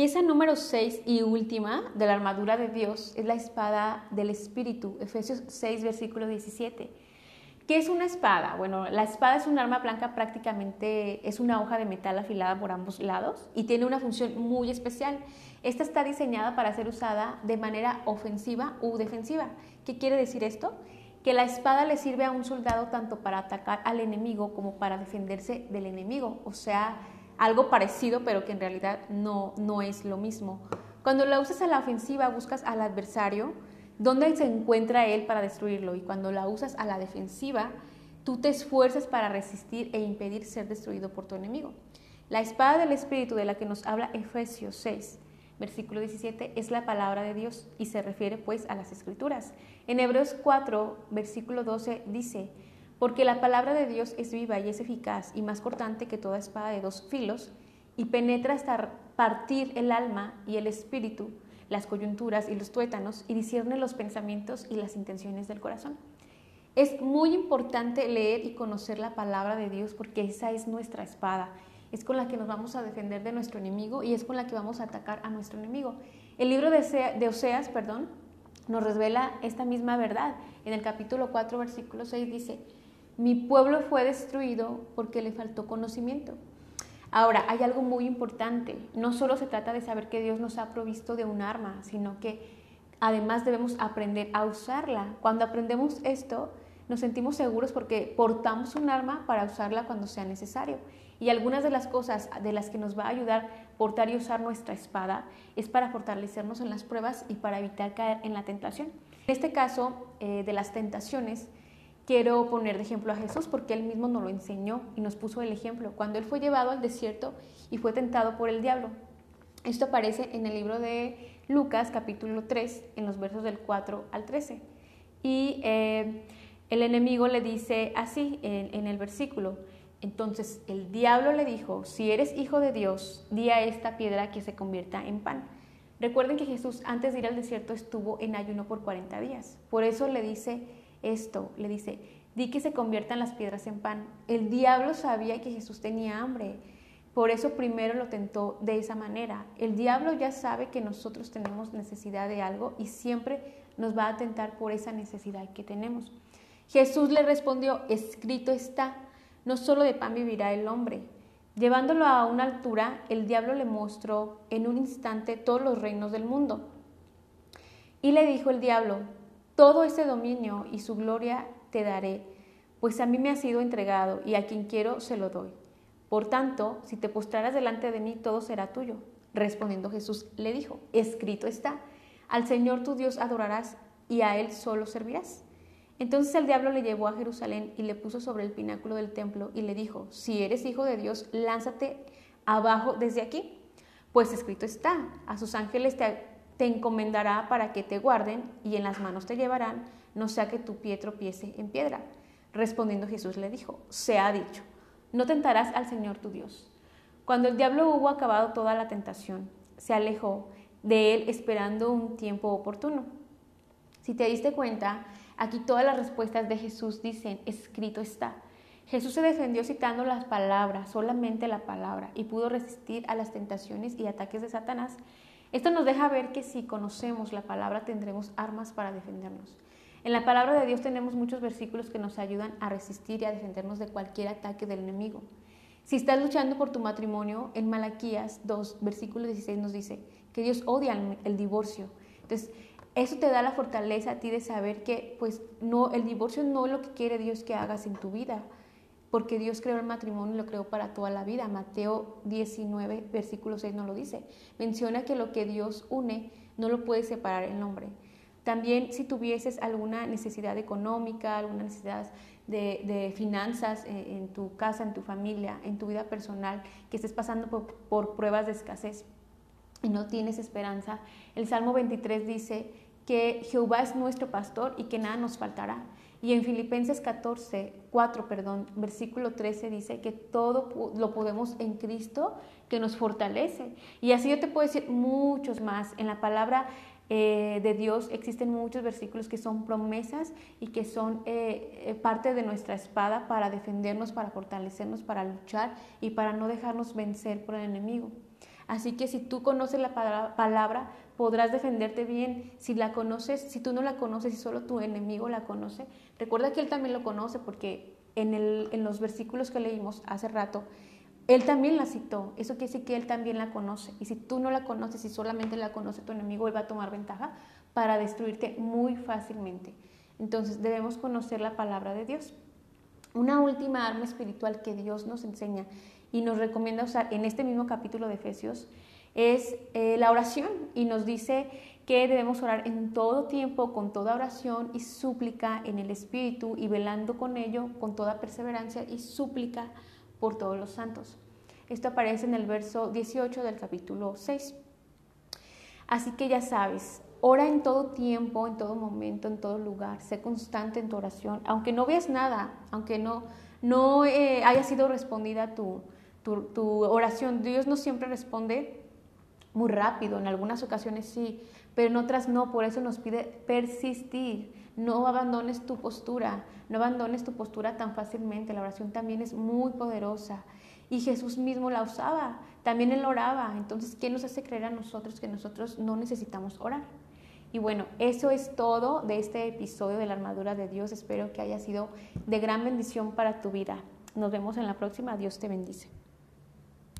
Pieza número 6 y última de la armadura de Dios es la espada del Espíritu, Efesios 6, versículo 17. ¿Qué es una espada? Bueno, la espada es un arma blanca prácticamente, es una hoja de metal afilada por ambos lados y tiene una función muy especial. Esta está diseñada para ser usada de manera ofensiva u defensiva. ¿Qué quiere decir esto? Que la espada le sirve a un soldado tanto para atacar al enemigo como para defenderse del enemigo, o sea, algo parecido pero que en realidad no, no es lo mismo. Cuando la usas a la ofensiva buscas al adversario, dónde se encuentra él para destruirlo y cuando la usas a la defensiva, tú te esfuerzas para resistir e impedir ser destruido por tu enemigo. La espada del Espíritu de la que nos habla Efesios 6, versículo 17, es la palabra de Dios y se refiere pues a las escrituras. En Hebreos 4, versículo 12 dice, porque la palabra de Dios es viva y es eficaz y más cortante que toda espada de dos filos y penetra hasta partir el alma y el espíritu las coyunturas y los tuétanos y discierne los pensamientos y las intenciones del corazón. Es muy importante leer y conocer la palabra de Dios porque esa es nuestra espada, es con la que nos vamos a defender de nuestro enemigo y es con la que vamos a atacar a nuestro enemigo. El libro de, Oseas, perdón, nos revela esta misma verdad. En el capítulo 4, versículo 6 dice, mi pueblo fue destruido porque le faltó conocimiento. Ahora, hay algo muy importante. No solo se trata de saber que Dios nos ha provisto de un arma, sino que además debemos aprender a usarla. Cuando aprendemos esto, nos sentimos seguros porque portamos un arma para usarla cuando sea necesario. Y algunas de las cosas de las que nos va a ayudar portar y usar nuestra espada es para fortalecernos en las pruebas y para evitar caer en la tentación. En este caso eh, de las tentaciones, quiero poner de ejemplo a Jesús porque él mismo nos lo enseñó y nos puso el ejemplo cuando él fue llevado al desierto y fue tentado por el diablo. Esto aparece en el libro de Lucas capítulo 3 en los versos del 4 al 13. Y eh, el enemigo le dice así en, en el versículo, entonces el diablo le dijo, si eres hijo de Dios, di a esta piedra que se convierta en pan. Recuerden que Jesús antes de ir al desierto estuvo en ayuno por 40 días. Por eso le dice, esto, le dice, di que se conviertan las piedras en pan. El diablo sabía que Jesús tenía hambre, por eso primero lo tentó de esa manera. El diablo ya sabe que nosotros tenemos necesidad de algo y siempre nos va a tentar por esa necesidad que tenemos. Jesús le respondió, escrito está, no solo de pan vivirá el hombre. Llevándolo a una altura, el diablo le mostró en un instante todos los reinos del mundo. Y le dijo el diablo, todo ese dominio y su gloria te daré, pues a mí me ha sido entregado y a quien quiero se lo doy. Por tanto, si te postraras delante de mí, todo será tuyo. Respondiendo Jesús le dijo, escrito está, al Señor tu Dios adorarás y a Él solo servirás. Entonces el diablo le llevó a Jerusalén y le puso sobre el pináculo del templo y le dijo, si eres hijo de Dios, lánzate abajo desde aquí, pues escrito está, a sus ángeles te te encomendará para que te guarden y en las manos te llevarán, no sea que tu pie tropiece en piedra. Respondiendo Jesús le dijo, se ha dicho, no tentarás al Señor tu Dios. Cuando el diablo hubo acabado toda la tentación, se alejó de él esperando un tiempo oportuno. Si te diste cuenta, aquí todas las respuestas de Jesús dicen, escrito está. Jesús se defendió citando las palabras, solamente la palabra, y pudo resistir a las tentaciones y ataques de Satanás esto nos deja ver que si conocemos la palabra tendremos armas para defendernos. En la palabra de Dios tenemos muchos versículos que nos ayudan a resistir y a defendernos de cualquier ataque del enemigo. Si estás luchando por tu matrimonio, en Malaquías 2, versículo 16 nos dice que Dios odia el, divorcio. Entonces, eso te da la fortaleza a ti de saber que pues no el divorcio no es lo que quiere Dios que hagas en tu vida porque Dios creó el matrimonio y lo creó para toda la vida. Mateo 19, versículo 6 no lo dice. Menciona que lo que Dios une no lo puede separar el hombre. También si tuvieses alguna necesidad económica, alguna necesidad de, finanzas en, tu casa, en tu familia, en tu vida personal, que estés pasando por, por pruebas de escasez y no tienes esperanza, el Salmo 23 dice que Jehová es nuestro pastor y que nada nos faltará. Y en Filipenses 14, 4, perdón, versículo 13 dice que todo lo podemos en Cristo que nos fortalece. Y así yo te puedo decir muchos más. En la palabra eh, de Dios existen muchos versículos que son promesas y que son eh, eh, parte de nuestra espada para defendernos, para fortalecernos, para luchar y para no dejarnos vencer por el enemigo. Así que si tú conoces la palabra, podrás defenderte bien. Si la conoces, si tú no la conoces y solo tu enemigo la conoce, recuerda que él también lo conoce porque en, el, en los versículos que leímos hace rato, él también la citó. Eso quiere decir que él también la conoce. Y si tú no la conoces y solamente la conoce tu enemigo, él va a tomar ventaja para destruirte muy fácilmente. Entonces debemos conocer la palabra de Dios. Una última arma espiritual que Dios nos enseña y nos recomienda usar en este mismo capítulo de Efesios es eh, la oración y nos dice que debemos orar en todo tiempo, con toda oración y súplica en el Espíritu y velando con ello con toda perseverancia y súplica por todos los santos. Esto aparece en el verso 18 del capítulo 6. Así que ya sabes, ora en todo tiempo, en todo momento, en todo lugar, sé constante en tu oración, aunque no veas nada, aunque no, no eh, haya sido respondida tu, tu, oración. Dios no siempre responde muy rápido, en algunas ocasiones sí, pero en otras no, por eso nos pide persistir. No abandones tu postura, no abandones tu postura tan fácilmente. La oración también es muy poderosa y Jesús mismo la usaba, también él oraba. Entonces, ¿qué nos hace creer a nosotros que nosotros no necesitamos orar? Y bueno, eso es todo de este episodio de la armadura de Dios. Espero que haya sido de gran bendición para tu vida. Nos vemos en la próxima. Dios te bendice.